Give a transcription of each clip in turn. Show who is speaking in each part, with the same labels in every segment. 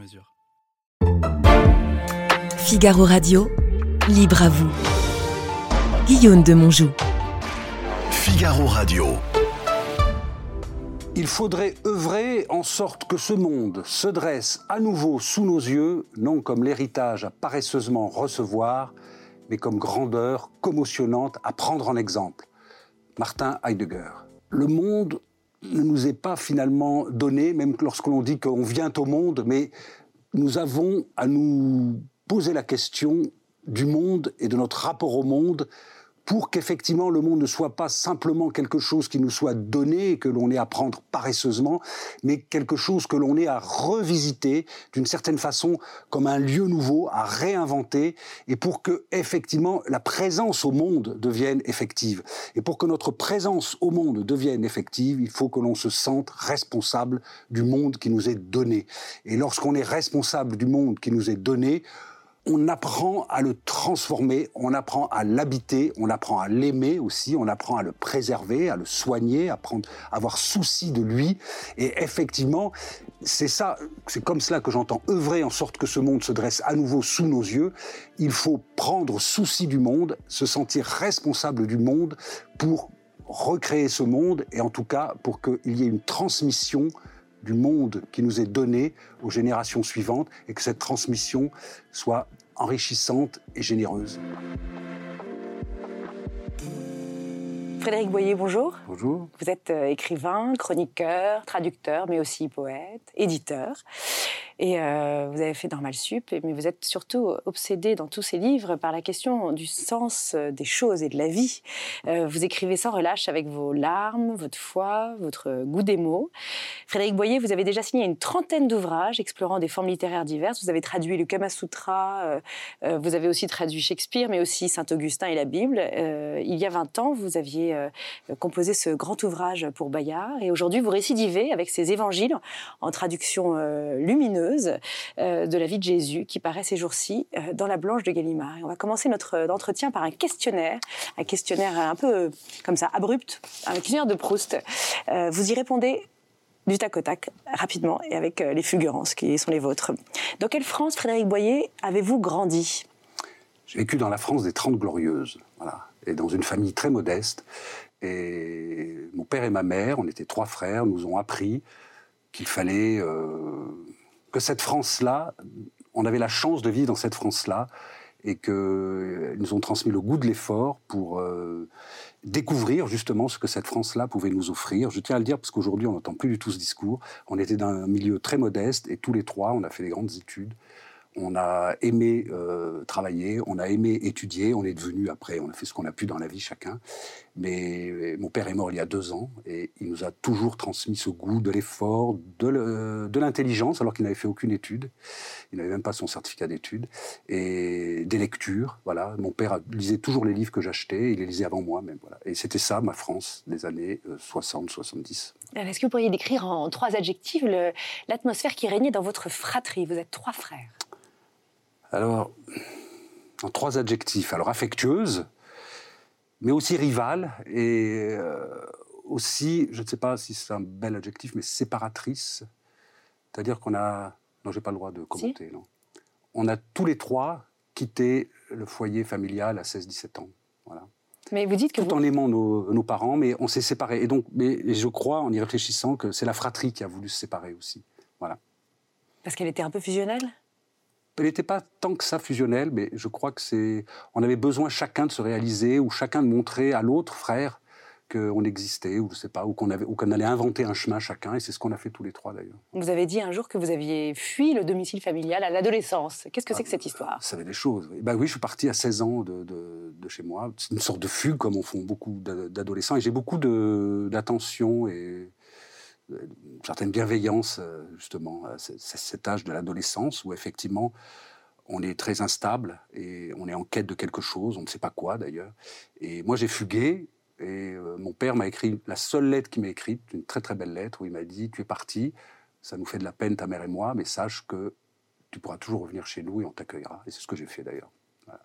Speaker 1: mesure.
Speaker 2: Figaro Radio, libre à vous. Guillaume de Monjou.
Speaker 3: Figaro Radio.
Speaker 4: Il faudrait œuvrer en sorte que ce monde se dresse à nouveau sous nos yeux, non comme l'héritage à paresseusement recevoir, mais comme grandeur commotionnante à prendre en exemple. Martin Heidegger. Le monde ne nous est pas finalement donné, même lorsque l'on dit qu'on vient au monde, mais nous avons à nous poser la question du monde et de notre rapport au monde pour qu'effectivement le monde ne soit pas simplement quelque chose qui nous soit donné et que l'on ait à prendre paresseusement, mais quelque chose que l'on ait à revisiter d'une certaine façon comme un lieu nouveau, à réinventer, et pour que effectivement la présence au monde devienne effective. Et pour que notre présence au monde devienne effective, il faut que l'on se sente responsable du monde qui nous est donné. Et lorsqu'on est responsable du monde qui nous est donné, on apprend à le transformer, on apprend à l'habiter, on apprend à l'aimer aussi, on apprend à le préserver, à le soigner, à prendre, avoir souci de lui. Et effectivement, c'est ça, c'est comme cela que j'entends œuvrer en sorte que ce monde se dresse à nouveau sous nos yeux. Il faut prendre souci du monde, se sentir responsable du monde pour recréer ce monde et en tout cas pour qu'il y ait une transmission du monde qui nous est donné aux générations suivantes et que cette transmission soit enrichissante et généreuse.
Speaker 5: Frédéric Boyer, bonjour.
Speaker 4: Bonjour.
Speaker 5: Vous êtes euh, écrivain, chroniqueur, traducteur, mais aussi poète, éditeur. Et euh, vous avez fait Normal Sup, mais vous êtes surtout obsédé dans tous ces livres par la question du sens euh, des choses et de la vie. vous écrivez sans relâche avec vos larmes, votre foi, votre goût des mots. Frédéric Boyer, vous avez déjà signé une trentaine d'ouvrages explorant des formes littéraires diverses. Vous avez traduit le Kama Sutra, vous avez aussi traduit Shakespeare, mais aussi Saint-Augustin et la Bible. il y a 20 ans, vous aviez euh, composé ce grand ouvrage pour Bayard. Et aujourd'hui, vous récidivez avec ces évangiles en traduction euh, lumineuse euh, de la vie de Jésus qui paraît ces jours-ci dans la Blanche de Gallimard. Et on va commencer notre entretien par un questionnaire, un questionnaire un peu comme ça, abrupt, un questionnaire de Proust. vous y répondez du tac au tac, rapidement, et avec les fulgurances qui sont les vôtres. Dans quelle France, Frédéric Boyer, avez-vous grandi?
Speaker 4: J'ai vécu dans la France des Trente Glorieuses. Voilà et dans une famille très modeste. Et mon père et ma mère, on était trois frères, nous ont appris qu'il fallait euh, que cette France-là, on avait la chance de vivre dans cette France-là, et qu'ils nous ont transmis le goût de l'effort pour euh, découvrir justement ce que cette France-là pouvait nous offrir. Je tiens à le dire parce qu'aujourd'hui on n'entend plus du tout ce discours. On était dans un milieu très modeste et tous les trois, on a fait des grandes études on a aimé euh, travailler, on a aimé étudier, on est devenu après, on a fait ce qu'on a pu dans la vie chacun. Mais mon père est mort il y a deux ans et il nous a toujours transmis ce goût de l'effort, de l'intelligence, alors qu'il n'avait fait aucune étude. Il n'avait même pas son certificat d'études et des lectures. Voilà, mon père lisait toujours les livres que j'achetais, il les lisait avant moi même. Et c'était ça ma France des années 60-70.
Speaker 5: Euh, est-ce que vous pourriez décrire en trois adjectifs l'atmosphère qui régnait dans votre fratrie? Vous êtes trois frères.
Speaker 4: Alors, en trois adjectifs. Alors, affectueuse, mais aussi rivale, et euh, aussi, je ne sais pas si c'est un bel adjectif, mais séparatrice. C'est-à-dire qu'on a. Non, j'ai pas le droit de commenter, non. On a tous les trois quitté le foyer familial à 16-17 ans. Voilà.
Speaker 5: Mais vous dites que
Speaker 4: Tout
Speaker 5: en
Speaker 4: aimant nos, nos, parents, mais on s'est séparés. Et donc, mais je crois, en y réfléchissant, que c'est la fratrie qui a voulu se séparer aussi. Voilà.
Speaker 5: Parce qu'elle était un peu fusionnelle?
Speaker 4: Elle n'était pas tant que ça fusionnelle, mais je crois que c'est. On avait besoin chacun de se réaliser ou chacun de montrer à l'autre frère qu'on existait, ou je sais pas, ou qu'on avait, ou qu'on allait inventer un chemin chacun, et c'est ce qu'on a fait tous les trois d'ailleurs.
Speaker 5: Vous avez dit un jour que vous aviez fui le domicile familial à l'adolescence. Qu'est-ce que c'est que cette histoire?
Speaker 4: Ça avait des choses. Oui. Ben oui, je suis parti à 16 ans de, de, chez moi. C'est une sorte de fugue, comme en font beaucoup d'adolescents, et j'ai beaucoup d'attention et une certaine bienveillance, justement, à cet âge de l'adolescence où effectivement on est très instable et on est en quête de quelque chose, on ne sait pas quoi d'ailleurs. Et moi j'ai fugué et mon père m'a écrit la seule lettre qu'il m'a écrite, une très très belle lettre où il m'a dit tu es parti, ça nous fait de la peine ta mère et moi, mais sache que tu pourras toujours revenir chez nous et on t'accueillera. Et c'est ce que j'ai fait d'ailleurs.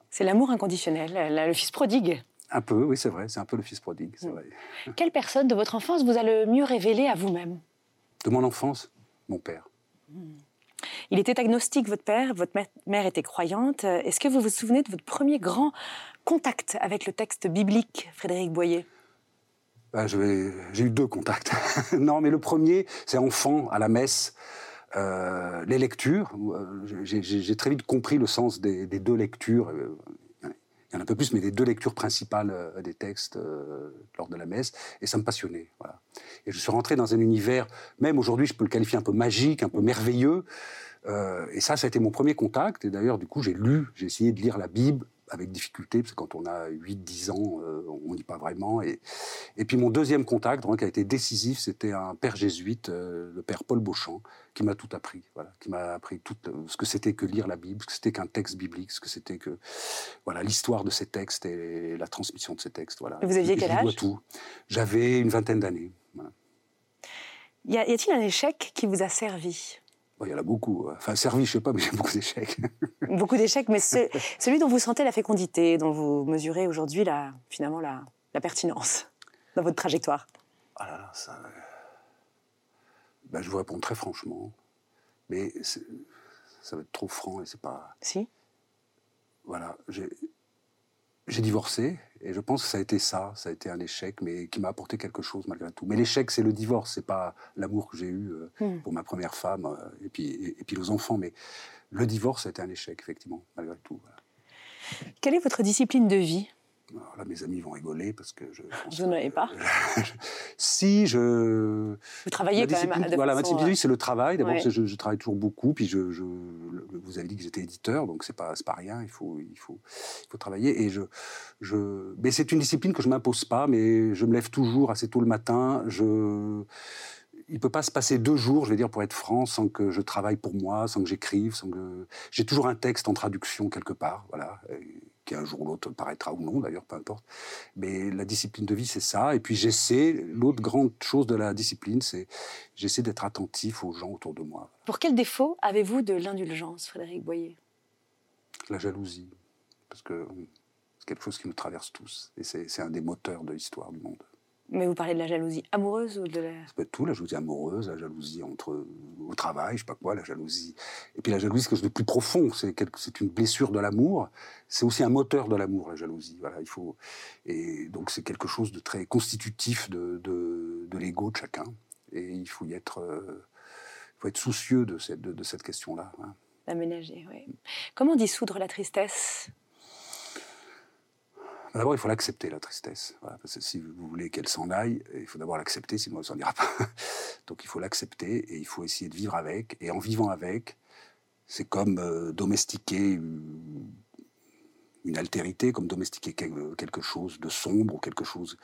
Speaker 5: C'est l'amour inconditionnel, le fils prodigue.
Speaker 4: Un peu, oui, c'est vrai, c'est un peu le fils prodigue, c'est mm. vrai.
Speaker 5: Quelle personne de votre enfance vous a le mieux révélé à vous-même?
Speaker 4: De mon enfance Mon père. Mm.
Speaker 5: Il était agnostique, votre père, votre mère était croyante. Est-ce que vous vous souvenez de votre premier grand contact avec le texte biblique, Frédéric Boyer?
Speaker 4: Bah, J'ai eu deux contacts. non, mais le premier, c'est enfant, à la messe. Euh, les lectures, euh, j'ai très vite compris le sens des, deux lectures. Euh, il y en a un peu plus, mais des deux lectures principales des textes lors de la messe, et ça me passionnait. Voilà. Et je suis rentré dans un univers, même aujourd'hui, je peux le qualifier un peu magique, un peu merveilleux. et ça, ça a été mon premier contact. Et d'ailleurs, du coup, j'ai lu, j'ai essayé de lire la Bible avec difficulté, parce que quand on a 8-10 ans, euh, on lit pas vraiment. Et, et puis mon deuxième contact, vraiment, qui a été décisif, c'était un père jésuite, euh, le père Paul Beauchamp, qui m'a tout appris. Voilà, qui m'a appris tout euh, ce que c'était que lire la Bible, ce que c'était qu'un texte biblique, ce que c'était que voilà l'histoire de ces textes et la transmission de ces textes. Voilà.
Speaker 5: Et vous aviez quel âge?
Speaker 4: tout. J'avais une vingtaine d'années.
Speaker 5: Y a-t-il un échec qui vous a servi?
Speaker 4: Il y en a beaucoup. Enfin, servi, je sais pas, mais j'ai beaucoup d'échecs.
Speaker 5: beaucoup d'échecs, mais celui dont vous sentez la fécondité, dont vous mesurez aujourd'hui la, finalement la, la, pertinence dans votre trajectoire.
Speaker 4: Ah là là, ça. Ben, je vous réponds très franchement, mais ça va être trop franc et c'est pas.
Speaker 5: Si.
Speaker 4: Voilà, j'ai j'ai divorcé et je pense que ça a été ça, ça a été un échec, mais qui m'a apporté quelque chose malgré tout. Mais l'échec, c'est le divorce, c'est pas l'amour que j'ai eu euh, hmm. pour ma première femme euh, et puis et, puis les enfants, mais le divorce, ça a été un échec effectivement malgré tout.
Speaker 5: Quelle est votre discipline de vie?
Speaker 4: Alors là, mes amis vont rigoler parce que je.
Speaker 5: Vous n'en avez pas
Speaker 4: Si, je.
Speaker 5: Vous travaillez quand même.
Speaker 4: voilà, ma discipline, c'est le travail. D'abord, je, je, travaille toujours beaucoup. Puis, je, je vous avez dit que j'étais éditeur, donc c'est pas, pas rien. Il faut, il faut, il faut travailler. Et je, je. Mais c'est une discipline que je m'impose pas. Mais je me lève toujours assez tôt le matin. Je il peut pas se passer deux jours, je vais dire pour être franc, sans que je travaille pour moi, sans que j'écrive, sans que j'ai toujours un texte en traduction quelque part, voilà qui un jour ou l'autre paraîtra ou non d'ailleurs, peu importe. Mais la discipline de vie, c'est ça. Et puis j'essaie, l'autre grande chose de la discipline, c'est j'essaie d'être attentif aux gens autour de moi.
Speaker 5: Pour quel défaut avez-vous de l'indulgence, Frédéric Boyer?
Speaker 4: La jalousie. Parce que c'est quelque chose qui nous traverse tous. Et c'est un des moteurs de l'histoire du monde.
Speaker 5: Mais vous parlez de la jalousie amoureuse ou de la...
Speaker 4: Ça peut être tout, la jalousie amoureuse, la jalousie entre, au travail, je sais pas quoi, la jalousie. Et puis la jalousie, c'est quelque chose de plus profond, c'est, une blessure de l'amour, c'est aussi un moteur de l'amour, la jalousie. Voilà, il faut... Et donc c'est quelque chose de très constitutif de, de, de l'ego de chacun. Et il faut y être, euh, faut être soucieux de cette, de, cette question-là. Hein.
Speaker 5: Oui. Comment dissoudre la tristesse?
Speaker 4: D'abord, il faut l'accepter, la tristesse. parce que si vous voulez qu'elle s'en aille, il faut d'abord l'accepter, sinon elle ne s'en ira pas. Donc il faut l'accepter et il faut essayer de vivre avec. Et en vivant avec, c'est comme euh, domestiquer une, altérité, comme domestiquer quelque chose de sombre ou quelque chose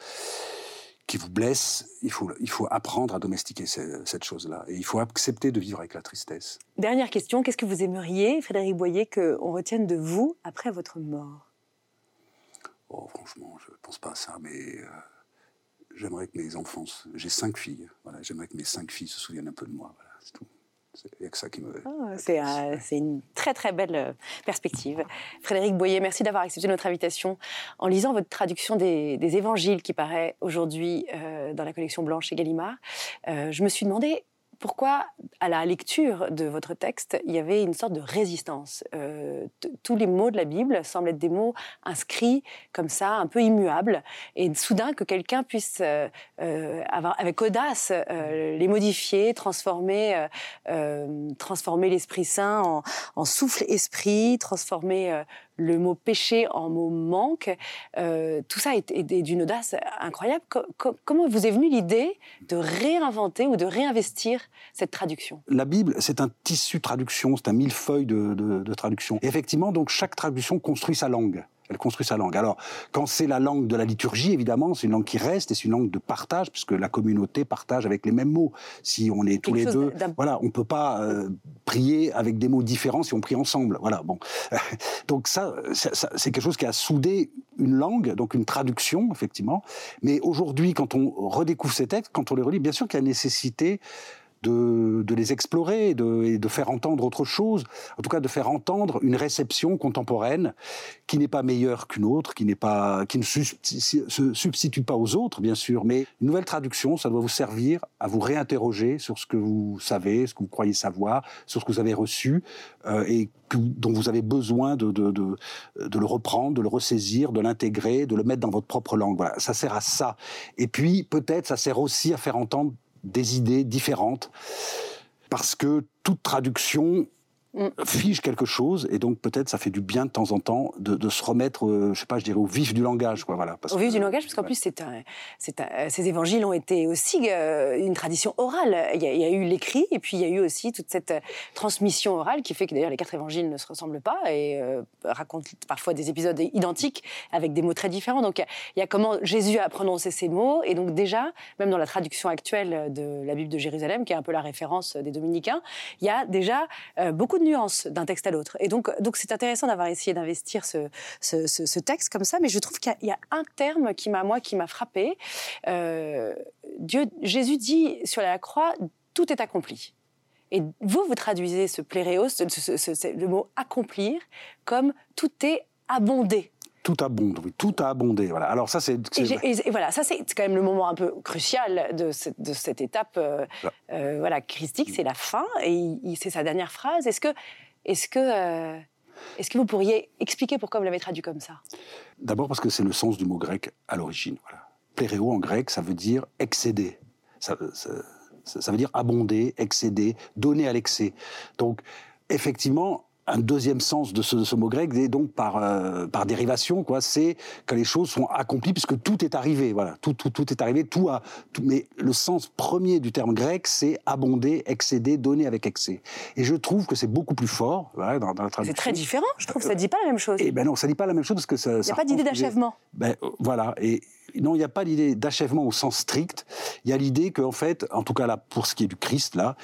Speaker 4: qui vous blesse. Il faut, il faut apprendre à domestiquer cette chose-là. Et il faut accepter de vivre avec la tristesse.
Speaker 5: Dernière question, qu'est-ce que vous aimeriez, Frédéric Boyer, qu'on retienne de vous après votre mort?
Speaker 4: Oh, franchement, je ne pense pas à ça, mais euh, j'aimerais que mes enfants, j'ai cinq filles, voilà, j'aimerais que mes cinq filles se souviennent un peu de moi, voilà, c'est tout. Il n'y a que ça qui me.
Speaker 5: Ah, c'est une très très belle euh, perspective. Frédéric Boyer, merci d'avoir accepté notre invitation. En lisant votre traduction des, évangiles qui paraît aujourd'hui euh, dans la collection blanche chez Gallimard, je me suis demandé pourquoi, à la lecture de votre texte, il y avait une sorte de résistance. Euh, tous les mots de la Bible semblent être des mots inscrits comme ça, un peu immuables, et soudain que quelqu'un puisse euh, euh, avec audace les modifier, transformer, transformer l'Esprit Saint en, en souffle esprit, transformer le mot péché en mot manque. Euh, tout ça est, d'une audace incroyable. comment vous est venue l'idée de réinventer ou de réinvestir cette traduction?
Speaker 4: La Bible, c'est un tissu de traduction, c'est un millefeuille de, de, traduction. Et effectivement, donc chaque traduction construit sa langue Elle construit sa langue. Alors, quand c'est la langue de la liturgie, évidemment, c'est une langue qui reste et c'est une langue de partage, puisque la communauté partage avec les mêmes mots. Si on est tous les deux, voilà, on peut pas euh, prier avec des mots différents si on prie ensemble. Voilà, bon. donc ça, c'est quelque chose qui a soudé une langue, donc une traduction, effectivement. Mais aujourd'hui, quand on redécouvre ces textes, quand on les relit, bien sûr qu'il y a nécessité de, les explorer et de, faire entendre autre chose, en tout cas de faire entendre une réception contemporaine qui n'est pas meilleure qu'une autre, qui, pas, qui ne se substitue pas aux autres, bien sûr, mais une nouvelle traduction, ça doit vous servir à vous réinterroger sur ce que vous savez, ce que vous croyez savoir, sur ce que vous avez reçu euh, et dont vous avez besoin de, de, de, le reprendre, de le ressaisir, de l'intégrer, de le mettre dans votre propre langue. Ça sert à ça. Et puis, peut-être, ça sert aussi à faire entendre des idées différentes, parce que toute traduction Mm. fige quelque chose et donc peut-être ça fait du bien de temps en temps de, se remettre, euh, je sais pas, je dirais au vif du langage, quoi. Voilà.
Speaker 5: au vif du langage, parce qu'en plus c'est ces évangiles ont été aussi euh, une tradition orale. Il y, a, eu l'écrit et puis il y a eu aussi toute cette transmission orale qui fait que d'ailleurs les quatre évangiles ne se ressemblent pas et euh, racontent parfois des épisodes identiques avec des mots très différents. Donc il y a comment Jésus a prononcé ces mots et donc déjà même dans la traduction actuelle de la Bible de Jérusalem, qui est un peu la référence des dominicains, il y a déjà beaucoup nuances d'un texte à l'autre. Et donc, donc c'est intéressant d'avoir essayé d'investir ce, ce, texte comme ça. Mais je trouve qu'il y, a un terme qui m'a, moi, qui m'a frappé. Euh, Dieu, Jésus dit sur la croix, tout est accompli. Et vous, vous traduisez ce pléréos, le mot accomplir, comme tout est abondé
Speaker 4: tout abonde, oui, tout a abondé. Voilà. Alors ça, c'est.
Speaker 5: Et, voilà, ça c'est quand même le moment un peu crucial de cette, de cette étape, euh, euh, voilà, christique, c'est la fin et c'est sa dernière phrase. Est-ce que, est-ce que, euh, est-ce que vous pourriez expliquer pourquoi vous l'avez traduit comme ça?
Speaker 4: D'abord parce que c'est le sens du mot grec à l'origine. Voilà. Pléréo en grec, ça veut dire excéder. Ça, ça, ça veut dire abonder, excéder, donner à l'excès. Donc, effectivement, un deuxième sens de ce, mot grec, et donc par, euh, par dérivation, quoi, c'est que les choses sont accomplies puisque tout est arrivé, voilà, tout, tout, tout est arrivé, tout a, mais le sens premier du terme grec, c'est abonder, excéder, donner avec excès. Et je trouve que c'est beaucoup plus fort, voilà, dans, la traduction.
Speaker 5: C'est très différent, je trouve, que ça dit pas la même chose.
Speaker 4: Eh ben non, ça dit pas la même chose parce que ça.
Speaker 5: Il n'y a pas d'idée d'achèvement.
Speaker 4: Ben, euh, voilà, et non, il n'y a pas l'idée d'achèvement au sens strict. Il y a l'idée qu'en fait, en tout cas là, pour ce qui est du Christ, là,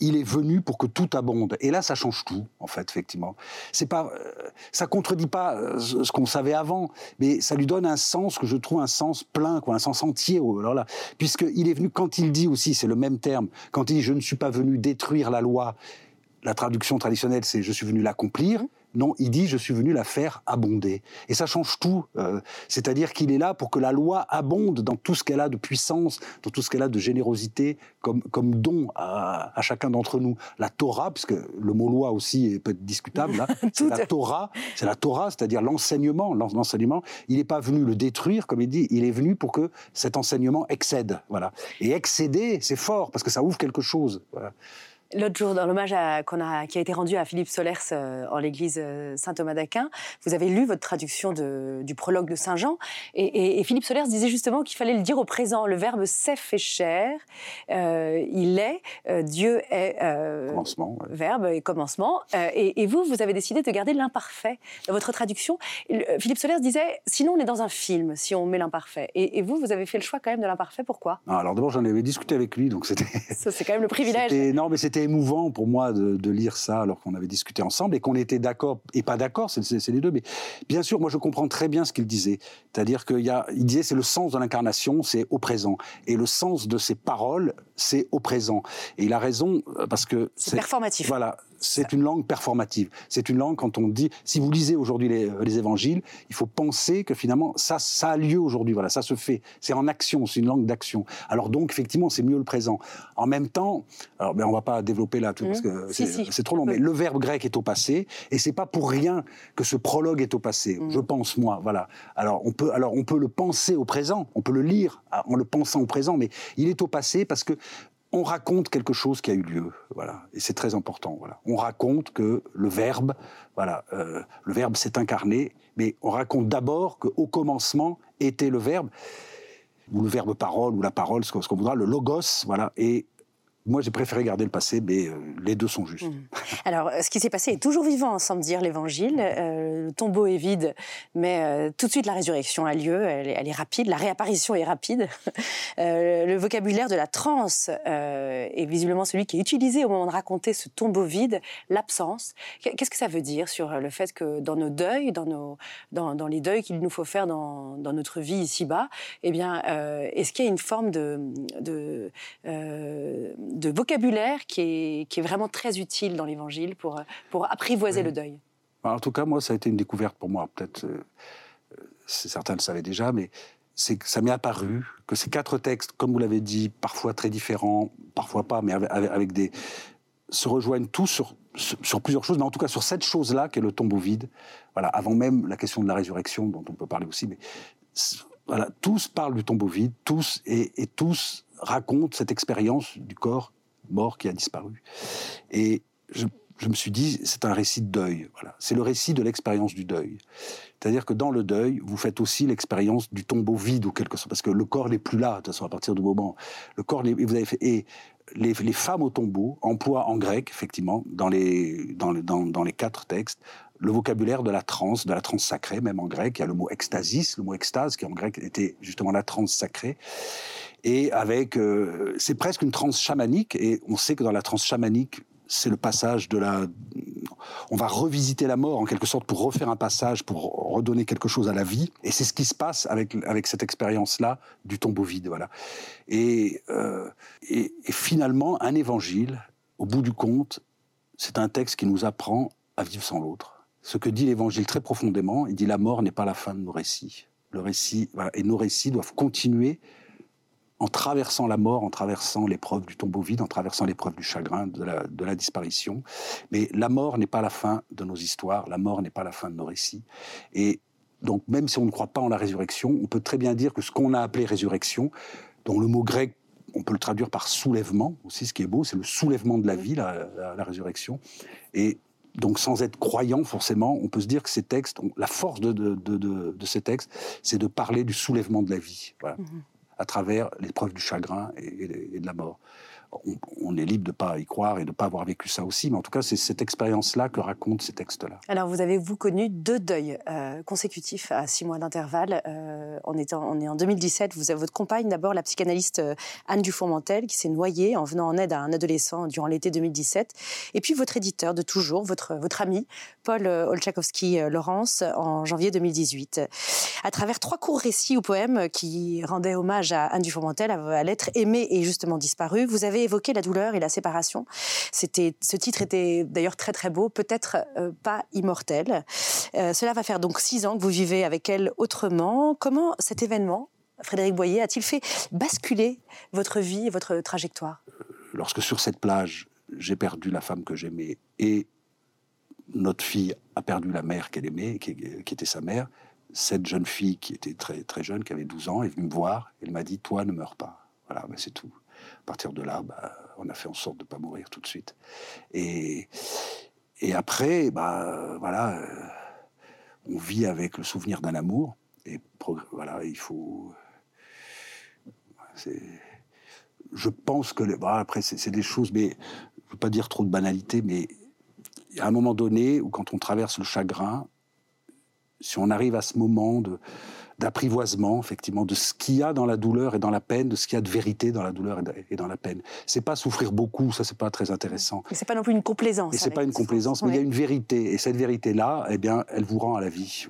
Speaker 4: il est venu pour que tout abonde. Et là, ça change tout, en fait, effectivement. C'est pas, euh, ça contredit pas euh, ce qu'on savait avant, mais ça lui donne un sens que je trouve un sens plein, quoi, un sens entier. Alors là, puisqu'il est venu, quand il dit aussi, c'est le même terme, quand il dit je ne suis pas venu détruire la loi, la traduction traditionnelle, c'est je suis venu l'accomplir. Non, il dit je suis venu la faire abonder. Et ça change tout. Euh, c'est-à-dire qu'il est là pour que la loi abonde dans tout ce qu'elle a de puissance, dans tout ce qu'elle a de générosité, comme, comme don à, chacun d'entre nous. La Torah, puisque le mot loi aussi peut être discutable, là, c'est la Torah, c'est la Torah, c'est-à-dire l'enseignement. L'enseignement, il n'est pas venu le détruire, comme il dit, il est venu pour que cet enseignement excède. Voilà. Et excéder, c'est fort, parce que ça ouvre quelque chose. Voilà.
Speaker 5: L'autre jour, dans l'hommage qu'on a, qui a été rendu à Philippe Solers euh, en l'église euh, Saint-Thomas d'Aquin, vous avez lu votre traduction de, du prologue de Saint Jean. Et, Philippe Solers disait justement qu'il fallait le dire au présent. Le verbe s'est fait chair. Euh, il est. Dieu est.
Speaker 4: commencement.
Speaker 5: Verbe et commencement. Et, vous, vous avez décidé de garder l'imparfait dans votre traduction. Philippe Solers disait sinon, on est dans un film si on met l'imparfait. Et, vous, vous avez fait le choix quand même de l'imparfait. Pourquoi?
Speaker 4: Alors d'abord, j'en avais discuté avec lui, donc c'était.
Speaker 5: Ça, c'est quand même le privilège.
Speaker 4: Non, mais c'était c'était émouvant pour moi de, lire ça alors qu'on avait discuté ensemble et qu'on était d'accord et pas d'accord, c'est les deux. Mais bien sûr, moi je comprends très bien ce qu'il disait. C'est-à-dire qu'il il disait c'est le sens de l'incarnation, c'est au présent. Et le sens de ses paroles, c'est au présent. Et il a raison euh, parce que
Speaker 5: c'est performatif.
Speaker 4: Voilà, c'est une langue performative. C'est une langue quand on dit, si vous lisez aujourd'hui les, les, évangiles, il faut penser que finalement ça, ça a lieu aujourd'hui. Voilà, ça se fait. C'est en action. C'est une langue d'action. Alors donc effectivement, c'est mieux le présent. En même temps, alors ben on va pas développer là tout parce que
Speaker 5: mmh.
Speaker 4: c'est trop long. Mais le verbe grec est au passé et c'est pas pour rien que ce prologue est au passé. Mmh. Je pense moi. Voilà. Alors on peut, alors on peut le penser au présent. On peut le lire en le pensant au présent, mais il est au passé parce que on raconte quelque chose qui a eu lieu, voilà, et c'est très important. Voilà, on raconte que le Verbe, voilà, euh, le Verbe s'est incarné, mais on raconte d'abord qu'au commencement était le Verbe, ou le Verbe parole, ou la parole, ce qu'on voudra, le logos, voilà, et moi, j'ai préféré garder le passé, mais euh, les deux sont justes.
Speaker 5: Mmh. Alors, ce qui s'est passé est toujours vivant, semble dire l'Évangile. Euh, le tombeau est vide, mais euh, tout de suite la résurrection a lieu. Elle, est rapide, la réapparition est rapide. le vocabulaire de la transe est visiblement celui qui est utilisé au moment de raconter ce tombeau vide, l'absence. Qu'est-ce que ça veut dire sur le fait que dans nos deuils, dans, les deuils qu'il nous faut faire dans, notre vie ici-bas, eh bien, est-ce qu'il y a une forme de de vocabulaire qui est, qui est vraiment très utile dans l'Évangile pour, pour apprivoiser le deuil.
Speaker 4: En tout cas, moi, ça a été une découverte pour moi. Peut-être, euh, certains le savaient déjà, mais ça m'est apparu que ces quatre textes, comme vous l'avez dit, parfois très différents, parfois pas, mais avec, des se rejoignent tous sur, sur, plusieurs choses, mais en tout cas sur cette chose-là qui est le tombeau vide. Voilà, avant même la question de la résurrection, dont on peut parler aussi, mais voilà, tous parlent du tombeau vide, tous et, et tous racontent cette expérience du corps mort qui a disparu. Et je, me suis dit, c'est un récit de deuil. Voilà. C'est le récit de l'expérience du deuil. C'est-à-dire que dans le deuil, vous faites aussi l'expérience du tombeau vide ou quelque chose, parce que le corps n'est plus là, de toute façon, à partir du moment. Le corps, vous avez et les, femmes au tombeau emploient en grec, effectivement, dans les, dans, dans, dans les quatre textes, le vocabulaire de la transe, de la transe sacrée, même en grec. Il y a le mot extasis, le mot extase, qui en grec était justement la transe sacrée et avec, euh, c'est presque une transe chamanique, et on sait que dans la transe chamanique, c'est le passage de la, on va revisiter la mort en quelque sorte pour refaire un passage, pour redonner quelque chose à la vie, et c'est ce qui se passe avec avec cette expérience-là du tombeau vide, voilà. Et, euh, et, finalement, un évangile, au bout du compte, c'est un texte qui nous apprend à vivre sans l'autre. Ce que dit l'évangile très profondément, il dit la mort n'est pas la fin de nos récits. Le récit, et nos récits doivent continuer en traversant la mort, en traversant l'épreuve du tombeau vide, en traversant l'épreuve du chagrin, de la, disparition. Mais la mort n'est pas la fin de nos histoires, la mort n'est pas la fin de nos récits. Et donc, même si on ne croit pas en la résurrection, on peut très bien dire que ce qu'on a appelé résurrection, dont le mot grec, on peut le traduire par soulèvement aussi, ce qui est beau, c'est le soulèvement de la vie, la, résurrection. Et donc, sans être croyant forcément, on peut se dire que ces textes, la force de, ces textes, c'est de parler du soulèvement de la vie. Voilà. Mm-hmm à travers l'épreuve du chagrin et, de la mort on, est libre de ne pas y croire et de ne pas avoir vécu ça aussi, mais en tout cas, c'est cette expérience-là que racontent ces textes-là.
Speaker 5: Alors, vous avez, vous, connu deux deuils euh, consécutifs à six mois d'intervalle. Euh, on, est en, on est en 2017, vous avez votre compagne, d'abord la psychanalyste euh, Anne Dufourmentel, qui s'est noyée en venant en aide à un adolescent durant l'été 2017. Et puis votre éditeur de toujours, votre, votre ami, Paul Olchakowski-Laurence, en janvier 2018. À travers trois courts récits ou poèmes qui rendaient hommage à Anne Dufourmentel, à l'être aimée et justement disparue, vous avez évoqué la douleur et la séparation. C'était, ce titre était d'ailleurs très très beau, peut-être euh, pas immortel. Euh, cela va faire donc six ans que vous vivez avec elle autrement. Comment cet événement, Frédéric Boyer, a-t-il fait basculer votre vie et votre trajectoire?
Speaker 4: Lorsque sur cette plage, j'ai perdu la femme que j'aimais et notre fille a perdu la mère qu'elle aimait, qui, était sa mère, cette jeune fille qui était très, très jeune, qui avait 12 ans, est venue me voir. Elle m'a dit Toi, ne meurs pas. Voilà, c'est tout à partir de là, bah, on a fait en sorte de ne pas mourir tout de suite. Et, et après, bah, voilà, euh, on vit avec le souvenir d'un amour. Et voilà, il faut. Je pense que. Bah, après, c'est des choses, mais je ne veux pas dire trop de banalité, mais a un moment donné où, quand on traverse le chagrin, si on arrive à ce moment de d'apprivoisement, effectivement, de ce qu'il y a dans la douleur et dans la peine, de ce qu'il y a de vérité dans la douleur et dans la peine. C'est pas souffrir beaucoup, ça c'est pas très intéressant.
Speaker 5: Mais c'est pas non plus une complaisance.
Speaker 4: Et c'est pas une complaisance, mais il y a une vérité. Et cette vérité-là, eh bien, elle vous rend à la vie.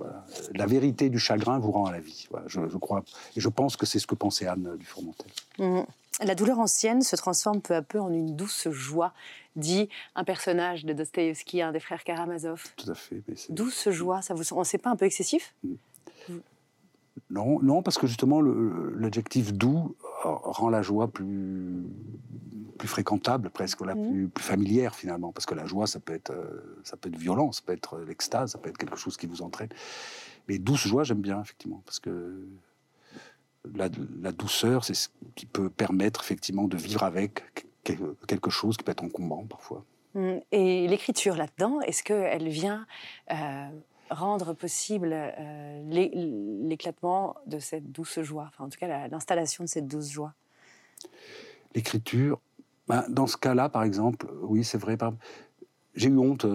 Speaker 4: La vérité du chagrin vous rend à la vie. je, crois. Et je pense que c'est ce que pensait Anne du Fourmentel.
Speaker 5: Mmh. La douleur ancienne se transforme peu à peu en une douce joie, dit un personnage de Dostoïevski, un des frères Karamazov.
Speaker 4: Tout à fait.
Speaker 5: douce joie, ça vous, c'est pas un peu excessif? Mmh.
Speaker 4: Non, non, parce que justement, l'adjectif doux euh, rend la joie plus, plus fréquentable, presque, la mmh. plus, plus, familière finalement. Parce que la joie, ça peut être, euh, ça peut être violent, ça peut être euh, l'extase, ça peut être quelque chose qui vous entraîne. Mais douce joie, j'aime bien, effectivement, parce que la, la douceur, c'est ce qui peut permettre effectivement de vivre avec quelque chose qui peut être encombrant parfois.
Speaker 5: Mmh. Et l'écriture là-dedans, est-ce qu'elle vient rendre possible euh, l'éclatement de cette douce joie, enfin en tout cas l'installation de cette douce joie
Speaker 4: L'écriture, Ben, dans ce cas-là, par exemple, oui, c'est vrai. J'ai eu honte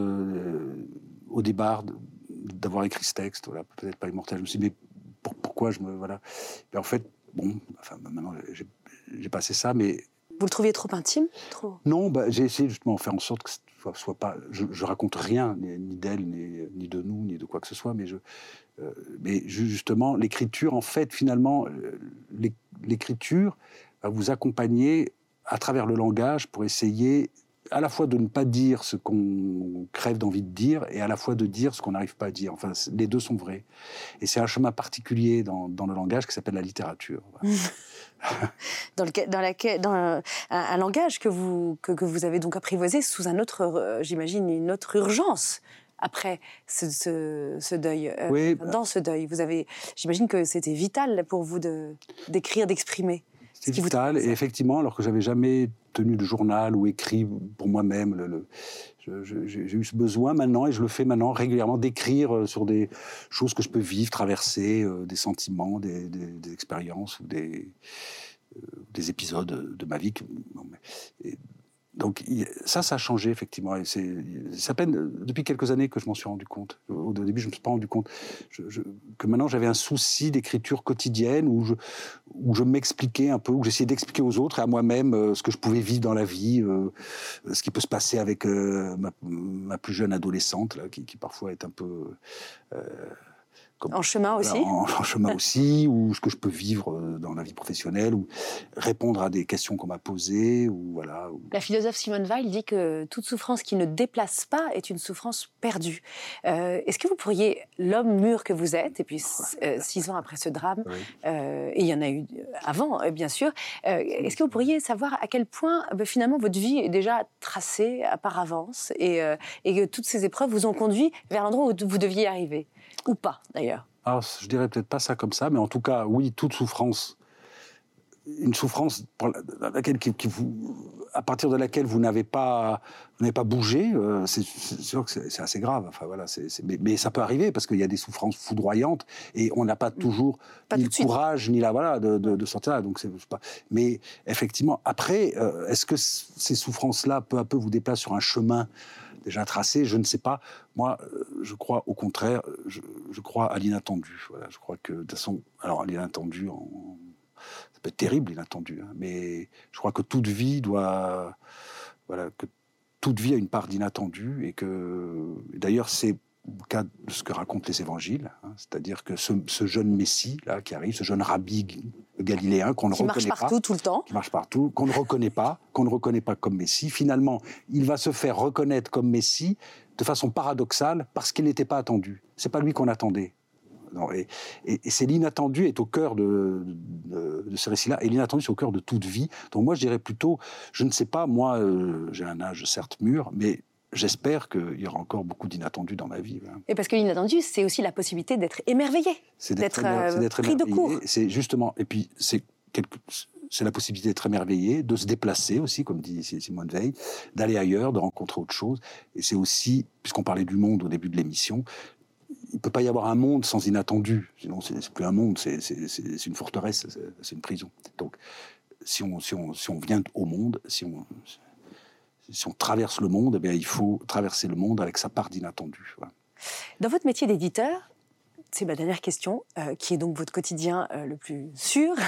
Speaker 4: au départ d'avoir écrit ce texte. Peut-être pas immortel. Je me suis dit, mais pourquoi je me voilà En fait, bon, maintenant j'ai passé ça, mais
Speaker 5: vous le trouviez trop intime trop...
Speaker 4: Non, bah, j'ai essayé justement de faire en sorte que ce soit, soit pas. Je, je, raconte rien, ni, d'elle, ni, ni, de nous, ni de quoi que ce soit, mais, je, euh, mais justement, l'écriture, en fait, finalement, euh, l'écriture va vous accompagner à travers le langage pour essayer à la fois de ne pas dire ce qu'on crève d'envie de dire et à la fois de dire ce qu'on n'arrive pas à dire. Enfin, les deux sont vrais. Et c'est un chemin particulier dans, dans, le langage qui s'appelle la littérature.
Speaker 5: dans, le, dans, laquelle, dans un, un, langage que vous, que, que, vous avez donc apprivoisé sous un autre, euh, j'imagine, une autre urgence après ce, ce, ce deuil. Euh, oui. Dans ce deuil, vous avez, j'imagine que c'était vital pour vous de d'écrire, d'exprimer.
Speaker 4: C'est vital. Et effectivement, alors que j'avais jamais tenu de journal ou écrit pour moi-même, le, j'ai eu ce besoin maintenant, et je le fais maintenant régulièrement, d'écrire euh, sur des choses que je peux vivre, traverser, euh, des sentiments, des, expériences ou euh, des épisodes de ma vie. Donc ça, ça a changé effectivement. Et c'est à peine depuis quelques années que je m'en suis rendu compte. Au début, je ne me suis pas rendu compte que maintenant j'avais un souci d'écriture quotidienne où je, m'expliquais un peu, où j'essayais d'expliquer aux autres et à moi-même euh, ce que je pouvais vivre dans la vie, euh, ce qui peut se passer avec euh, ma, plus jeune adolescente, qui, parfois est un peu
Speaker 5: en chemin aussi
Speaker 4: en, chemin aussi, ou ce que je peux vivre euh, dans la vie professionnelle, ou répondre à des questions qu'on m'a posées. Ou, voilà,
Speaker 5: La philosophe Simone Weil dit que toute souffrance qui ne déplace pas est une souffrance perdue. Euh, est-ce que vous pourriez, l'homme mûr que vous êtes, et puis euh, six ans après ce drame, et il y en a eu avant, bien sûr, est-ce que vous pourriez savoir à quel point ben, finalement votre vie est déjà tracée par avance et, et que toutes ces épreuves vous ont conduit vers l'endroit où vous deviez arriver? Ou pas, d'ailleurs
Speaker 4: Alors, je dirais peut-être pas ça comme ça, mais en tout cas, oui, toute souffrance, une souffrance laquelle, qui, vous, à partir de laquelle vous n'avez pas, vous pas bougé, euh, c'est sûr que c'est assez grave. Enfin voilà, mais, ça peut arriver parce qu'il y a des souffrances foudroyantes et on n'a pas mm. toujours ni le courage ni la voilà de, sortir là. Donc c'est pas. Mais effectivement, après, euh, est-ce que ces souffrances-là, peu à peu, vous déplacent sur un chemin déjà tracé, je ne sais pas. Moi, euh, je crois au contraire, je, crois à l'inattendu. Voilà, je crois que de toute façon, alors l'inattendu, ça peut être terrible l'inattendu, hein, mais je crois que toute vie doit, voilà, que toute vie a une part d'inattendu et que, d'ailleurs, c'est le cas de ce que racontent les évangiles, hein, c'est-à-dire que ce, jeune Messie là qui arrive, ce jeune rabbi galiléen qu'on ne reconnaît
Speaker 5: pas,
Speaker 4: marche partout
Speaker 5: tout le temps,
Speaker 4: qui marche partout, qu'on ne reconnaît pas, qu'on ne reconnaît pas comme Messie, finalement, il va se faire reconnaître comme Messie de façon paradoxale parce qu'il n'était pas attendu. C'est pas lui qu'on attendait. et, c'est l'inattendu est au cœur de, de, ce récit-là, et l'inattendu c'est au cœur de toute vie. Donc moi je dirais plutôt, je ne sais pas, moi euh, j'ai un âge certes mûr, mais j'espère qu'il y aura encore beaucoup d'inattendus dans ma vie.
Speaker 5: Et parce que l'inattendu, c'est aussi la possibilité d'être émerveillé, d'être euh, pris de court.
Speaker 4: C'est justement, et puis c'est c'est la possibilité d'être émerveillé, de se déplacer aussi, comme dit Simone Veil, d'aller ailleurs, de rencontrer autre chose. Et c'est aussi, puisqu'on parlait du monde au début de l'émission, il ne peut pas y avoir un monde sans inattendu. Sinon, c'est plus un monde, c'est une forteresse, c'est une prison. Donc, si on, si, on, si on vient au monde, si on, si on traverse le monde, eh il faut traverser le monde avec sa part d'inattendu.
Speaker 5: Dans votre métier d'éditeur, c'est ma dernière question, euh, qui est donc votre quotidien euh, le plus sûr.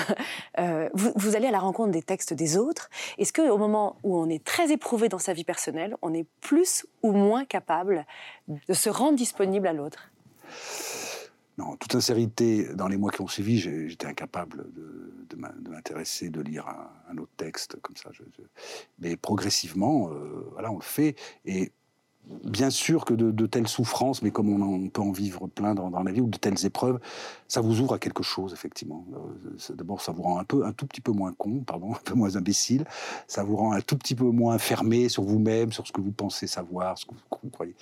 Speaker 5: Euh, vous, allez à la rencontre des textes des autres. Est-ce qu'au moment où on est très éprouvé dans sa vie personnelle, on est plus ou moins capable de se rendre disponible à l'autre?
Speaker 4: Non, en toute sincérité, dans les mois qui ont suivi, j'étais incapable de, m'intéresser, de lire un, autre texte comme ça. mais progressivement, voilà, on le fait. Et bien sûr que de, telles souffrances, mais comme on, peut en vivre plein dans, la vie, ou de telles épreuves, ça vous ouvre à quelque chose, effectivement. Euh, d'abord, ça vous rend un, peu, un tout petit peu moins con, pardon, un peu moins imbécile. Ça vous rend un tout petit peu moins fermé sur vous-même, sur ce que vous pensez savoir, ce que vous croyez.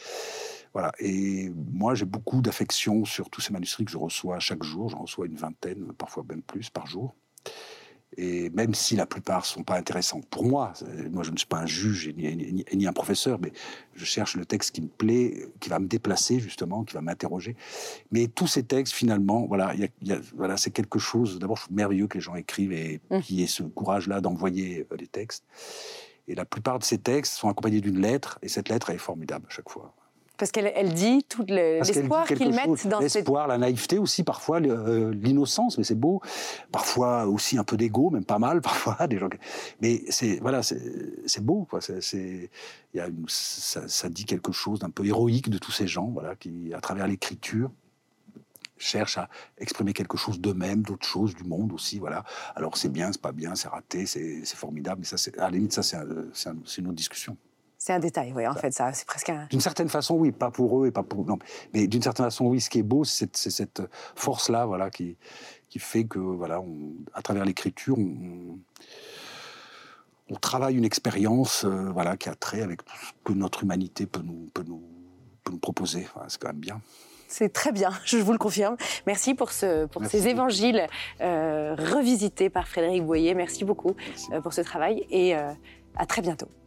Speaker 4: Voilà. Et moi, j'ai beaucoup d'affection sur tous ces manuscrits que je reçois chaque jour. J'en reçois une vingtaine, parfois même plus par jour. Et même si la plupart sont pas intéressants pour moi, moi je ne suis pas un juge ni, un professeur, mais je cherche le texte qui me plaît, qui va me déplacer justement, qui va m'interroger. Mais tous ces textes, finalement, voilà, voilà, c'est quelque chose. D'abord, merveilleux que les gens écrivent et mmh. qui aient ce courage-là d'envoyer euh, les textes. Et la plupart de ces textes sont accompagnés d'une lettre, et cette lettre elle est formidable à chaque fois.
Speaker 5: Parce qu'elle elle dit tout le- l'espoir
Speaker 4: quelque
Speaker 5: qu'ils
Speaker 4: chose.
Speaker 5: mettent dans cette...
Speaker 4: L'espoir, la naïveté aussi, parfois le- euh, l'innocence, mais c'est beau. Parfois aussi un peu d'ego, même pas mal, parfois. Des gens... Mais c'est voilà, c'est beau. Quoi. C'est, c'est- il y a une- ça, ça dit quelque chose d'un peu héroïque de tous ces gens, voilà, qui, à travers l'écriture, cherchent à exprimer quelque chose d'eux-mêmes, d'autres choses, du monde aussi. Voilà. Alors c'est bien, c'est pas bien, c'est raté, c'est, formidable. Mais ça, à la limite, ça, un- c'est une autre discussion.
Speaker 5: C'est un détail, oui, en fait, ça, c'est presque un...
Speaker 4: D'une certaine façon, oui, pas pour eux et pas pour non, mais d'une certaine façon, oui. Ce qui est beau, c'est cette, force-là, voilà, qui qui fait que voilà, on, à travers l'écriture, on, on travaille une expérience, euh, voilà, qui a trait avec tout ce que notre humanité peut nous peut nous peut nous proposer. Voilà, c'est quand même bien.
Speaker 5: C'est très bien, je vous le confirme. Merci pour, ce, pour
Speaker 4: Merci
Speaker 5: ces évangiles euh, revisités par Frédéric Boyer. Merci beaucoup
Speaker 4: Merci.
Speaker 5: euh, pour ce travail et à très bientôt.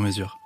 Speaker 1: sur mesure.